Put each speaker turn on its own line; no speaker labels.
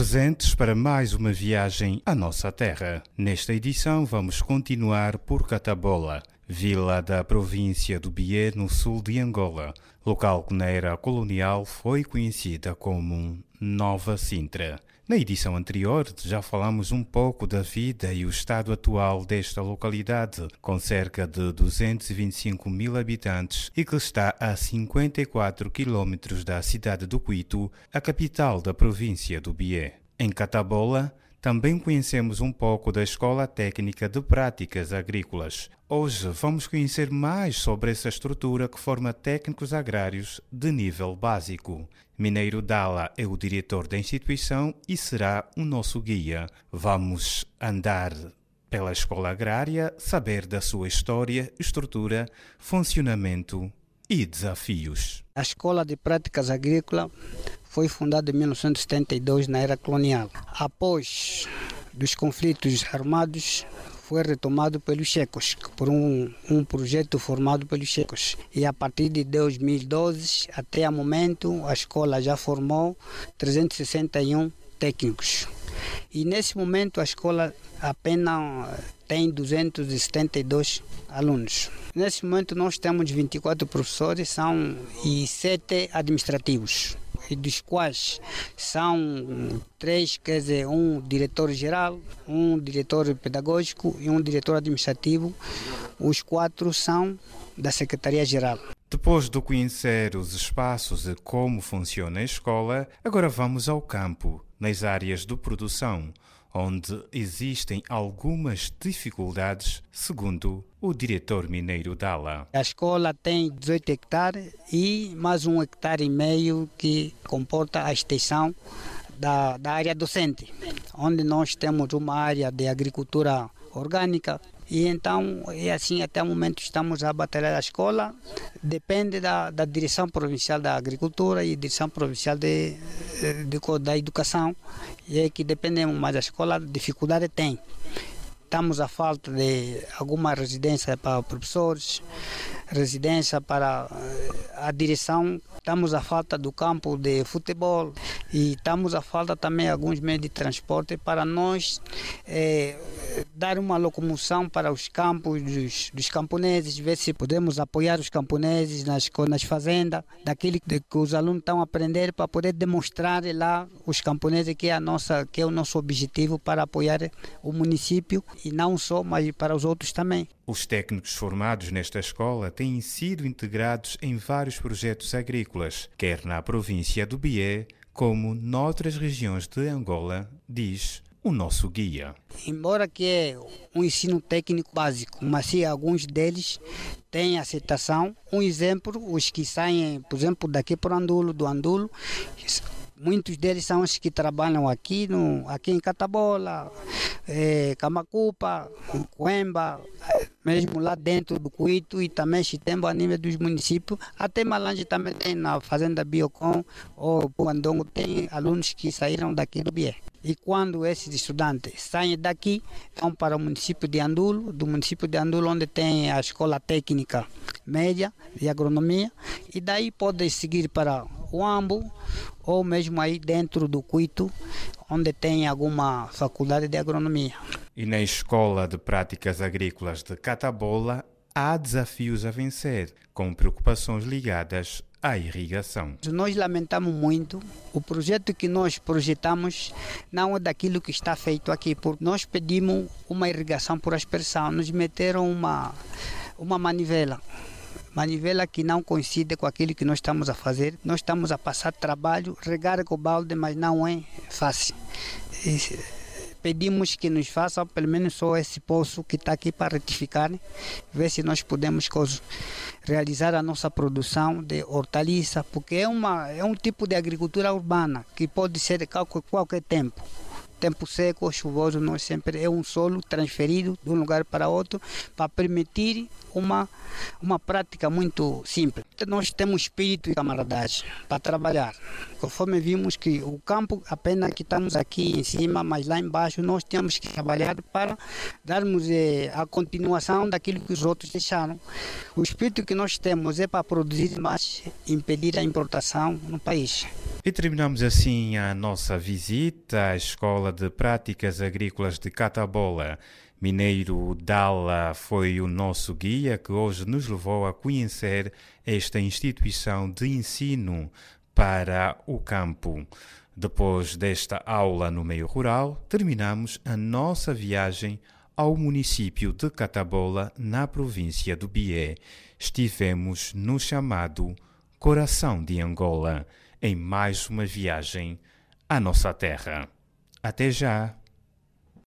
presentes para mais uma viagem à nossa terra. Nesta edição vamos continuar por Catabola, vila da província do Bié, no sul de Angola, local que na era colonial foi conhecida como Nova Sintra. Na edição anterior já falamos um pouco da vida e o estado atual desta localidade, com cerca de 225 mil habitantes e que está a 54 quilômetros da cidade do Cuito, a capital da província do Bié. Em Catabola, também conhecemos um pouco da Escola Técnica de Práticas Agrícolas. Hoje vamos conhecer mais sobre essa estrutura que forma técnicos agrários de nível básico. Mineiro Dala é o diretor da instituição e será o nosso guia. Vamos andar pela escola agrária, saber da sua história, estrutura, funcionamento e desafios.
A Escola de Práticas Agrícolas foi fundada em 1972 na era colonial. Após dos conflitos armados, foi retomado pelos checos, por um, um projeto formado pelos checos. E a partir de 2012 até o momento, a escola já formou 361 técnicos. E nesse momento a escola apenas tem 272 alunos. Nesse momento nós temos 24 professores são, e 7 administrativos dos quais são três, quer dizer, um diretor-geral, um diretor pedagógico e um diretor administrativo. Os quatro são da Secretaria-Geral.
Depois de conhecer os espaços e como funciona a escola, agora vamos ao campo, nas áreas de produção, onde existem algumas dificuldades, segundo o diretor mineiro Dala.
A escola tem 18 hectares e mais um hectare e meio que comporta a extensão da, da área docente, onde nós temos uma área de agricultura orgânica, e então, é assim, até o momento estamos a batalhar a escola. Depende da, da direção provincial da agricultura e direção provincial de, de, da educação. E é que dependemos, mas a escola dificuldade tem. Estamos a falta de alguma residência para professores, residência para eh, a direção. Estamos a falta do campo de futebol e estamos a falta também alguns meios de transporte para nós é, dar uma locomoção para os campos dos, dos, camponeses, ver se podemos apoiar os camponeses nas, nas fazendas, daquilo que os alunos estão a aprender para poder demonstrar lá os camponeses que é, a nossa, que é o nosso objetivo para apoiar o município e não só, mas para os outros também.
Os técnicos formados nesta escola têm sido integrados em vários projetos agrícolas, quer na província do Bié, como noutras regiões de Angola, diz o nosso guia.
Embora que é um ensino técnico básico, mas se alguns deles têm aceitação, um exemplo, os que saem, por exemplo, daqui para o Andulo, do Andulo, muitos deles são os que trabalham aqui, no, aqui em Catabola, é, Camacupa, Coemba, mesmo lá dentro do Cuito e também Chitembo a nível dos municípios. Até Malange também tem na Fazenda Biocon ou Puandongo, tem alunos que saíram daqui do Bié. E quando esses estudantes saem daqui, vão para o município de Andulo, do município de Andulo, onde tem a escola técnica média de agronomia, e daí podem seguir para o Ambo ou mesmo aí dentro do Cuito, onde tem alguma faculdade de agronomia.
E na Escola de Práticas Agrícolas de Catabola há desafios a vencer, com preocupações ligadas à irrigação.
Nós lamentamos muito o projeto que nós projetamos não é daquilo que está feito aqui, porque nós pedimos uma irrigação por aspersão, nos meteram uma uma manivela manivela que não coincide com aquilo que nós estamos a fazer. Nós estamos a passar trabalho, regar com balde, mas não é fácil. E pedimos que nos façam pelo menos só esse poço que está aqui para retificar, né? ver se nós podemos realizar a nossa produção de hortaliça, porque é, uma, é um tipo de agricultura urbana que pode ser a qualquer tempo tempo seco ou chuvoso, nós sempre é um solo transferido de um lugar para outro para permitir uma, uma prática muito simples. Nós temos espírito de camaradagem para trabalhar. Conforme vimos que o campo, apenas que estamos aqui em cima, mas lá embaixo nós temos que trabalhar para darmos eh, a continuação daquilo que os outros deixaram. O espírito que nós temos é para produzir mais, impedir a importação no país.
E terminamos assim a nossa visita à Escola de Práticas Agrícolas de Catabola. Mineiro Dalla foi o nosso guia que hoje nos levou a conhecer esta instituição de ensino para o campo. Depois desta aula no meio rural, terminamos a nossa viagem ao município de Catabola, na província do Bié. Estivemos no chamado Coração de Angola, em mais uma viagem à nossa terra. Até já!